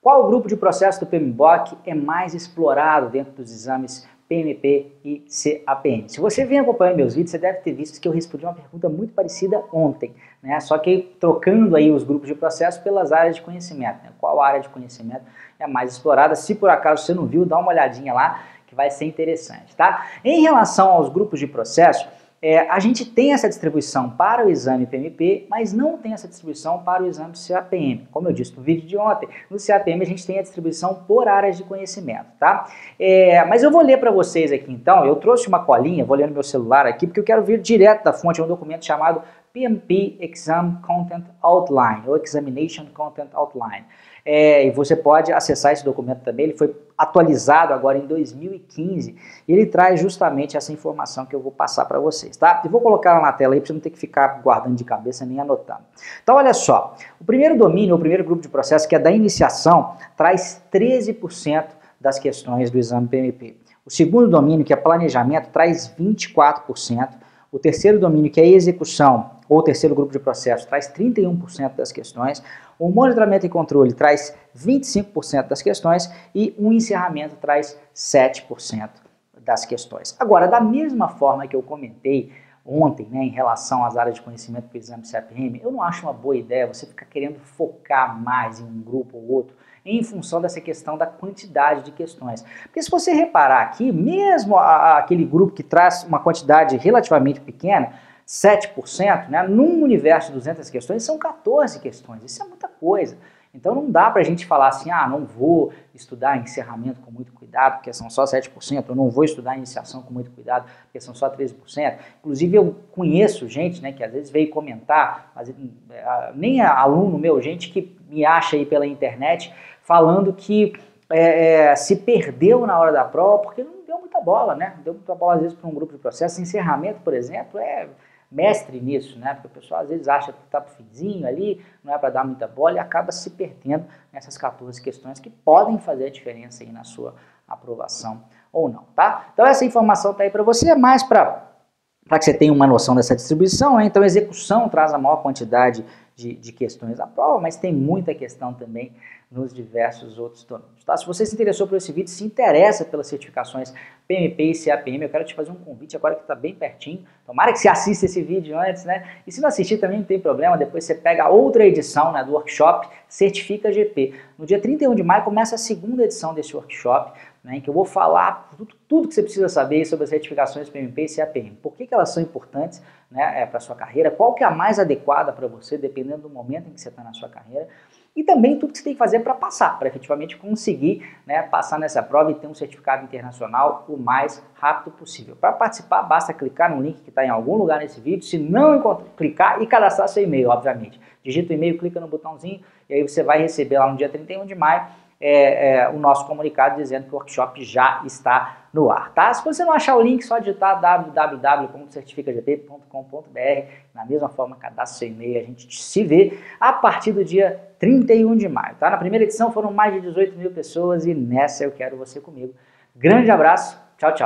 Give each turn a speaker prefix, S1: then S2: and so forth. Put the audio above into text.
S1: Qual grupo de processo do PMBOK é mais explorado dentro dos exames PMP e CAPM? Se você vem acompanhando meus vídeos, você deve ter visto que eu respondi uma pergunta muito parecida ontem, né? só que trocando aí os grupos de processo pelas áreas de conhecimento. Né? Qual área de conhecimento é mais explorada? Se por acaso você não viu, dá uma olhadinha lá que vai ser interessante. Tá? Em relação aos grupos de processo, é, a gente tem essa distribuição para o exame PMP, mas não tem essa distribuição para o exame CAPM. Como eu disse no vídeo de ontem, no CAPM a gente tem a distribuição por áreas de conhecimento, tá? É, mas eu vou ler para vocês aqui então, eu trouxe uma colinha, vou ler no meu celular aqui, porque eu quero vir direto da fonte, é um documento chamado PMP Exam Content Outline, ou Examination Content Outline. É, e você pode acessar esse documento também, ele foi atualizado agora em 2015, e ele traz justamente essa informação que eu vou passar para vocês, tá? E vou colocar ela na tela aí para você não ter que ficar guardando de cabeça nem anotando. Então olha só, o primeiro domínio, o primeiro grupo de processo, que é da iniciação, traz 13% das questões do exame PMP. O segundo domínio, que é planejamento, traz 24%. O terceiro domínio, que é execução, ou terceiro grupo de processo, traz 31% das questões. O monitoramento e controle traz 25% das questões e o encerramento traz 7% das questões. Agora, da mesma forma que eu comentei ontem, né, em relação às áreas de conhecimento para o exame CAPM, eu não acho uma boa ideia você ficar querendo focar mais em um grupo ou outro em função dessa questão da quantidade de questões. Porque se você reparar aqui, mesmo aquele grupo que traz uma quantidade relativamente pequena, 7%, né, num universo de 200 questões, são 14 questões. Isso é muita coisa. Então não dá para a gente falar assim, ah, não vou estudar encerramento com muito cuidado, porque são só 7%, eu não vou estudar iniciação com muito cuidado, porque são só 13%. Inclusive eu conheço gente né, que às vezes veio comentar, mas, eh, nem é aluno meu, gente que me acha aí pela internet, falando que é, é, se perdeu na hora da prova porque não deu muita bola, né? Deu muita bola às vezes para um grupo de processo. Encerramento, por exemplo, é mestre nisso, né? Porque o pessoal às vezes acha que está finzinho ali, não é para dar muita bola e acaba se perdendo nessas 14 questões que podem fazer a diferença aí na sua aprovação ou não, tá? Então essa informação tá aí para você, é mais para para que você tenha uma noção dessa distribuição, né? então execução traz a maior quantidade de, de questões da prova, mas tem muita questão também nos diversos outros domínios. Tá? Se você se interessou por esse vídeo, se interessa pelas certificações PMP e CAPM, eu quero te fazer um convite agora que está bem pertinho. Tomara que você assista esse vídeo antes, né? E se não assistir também não tem problema, depois você pega outra edição né, do workshop Certifica GP. No dia 31 de maio começa a segunda edição desse workshop, né, em que eu vou falar tudo, tudo que você precisa saber sobre as certificações PMP e CAPM. Por que, que elas são importantes né, é, para a sua carreira, qual que é a mais adequada para você, dependendo do momento em que você está na sua carreira e também tudo que você tem que fazer para passar, para efetivamente conseguir né, passar nessa prova e ter um certificado internacional o mais rápido possível. Para participar, basta clicar no link que está em algum lugar nesse vídeo, se não clicar e cadastrar seu e-mail, obviamente. Digita o e-mail, clica no botãozinho e aí você vai receber lá no dia 31 de maio é, é, o nosso comunicado dizendo que o workshop já está no ar, tá? Se você não achar o link, só digitar www.certificagp.com.br na mesma forma, cadastre seu e-mail, a gente se vê a partir do dia 31 de maio, tá? Na primeira edição foram mais de 18 mil pessoas e nessa eu quero você comigo. Grande abraço, tchau, tchau.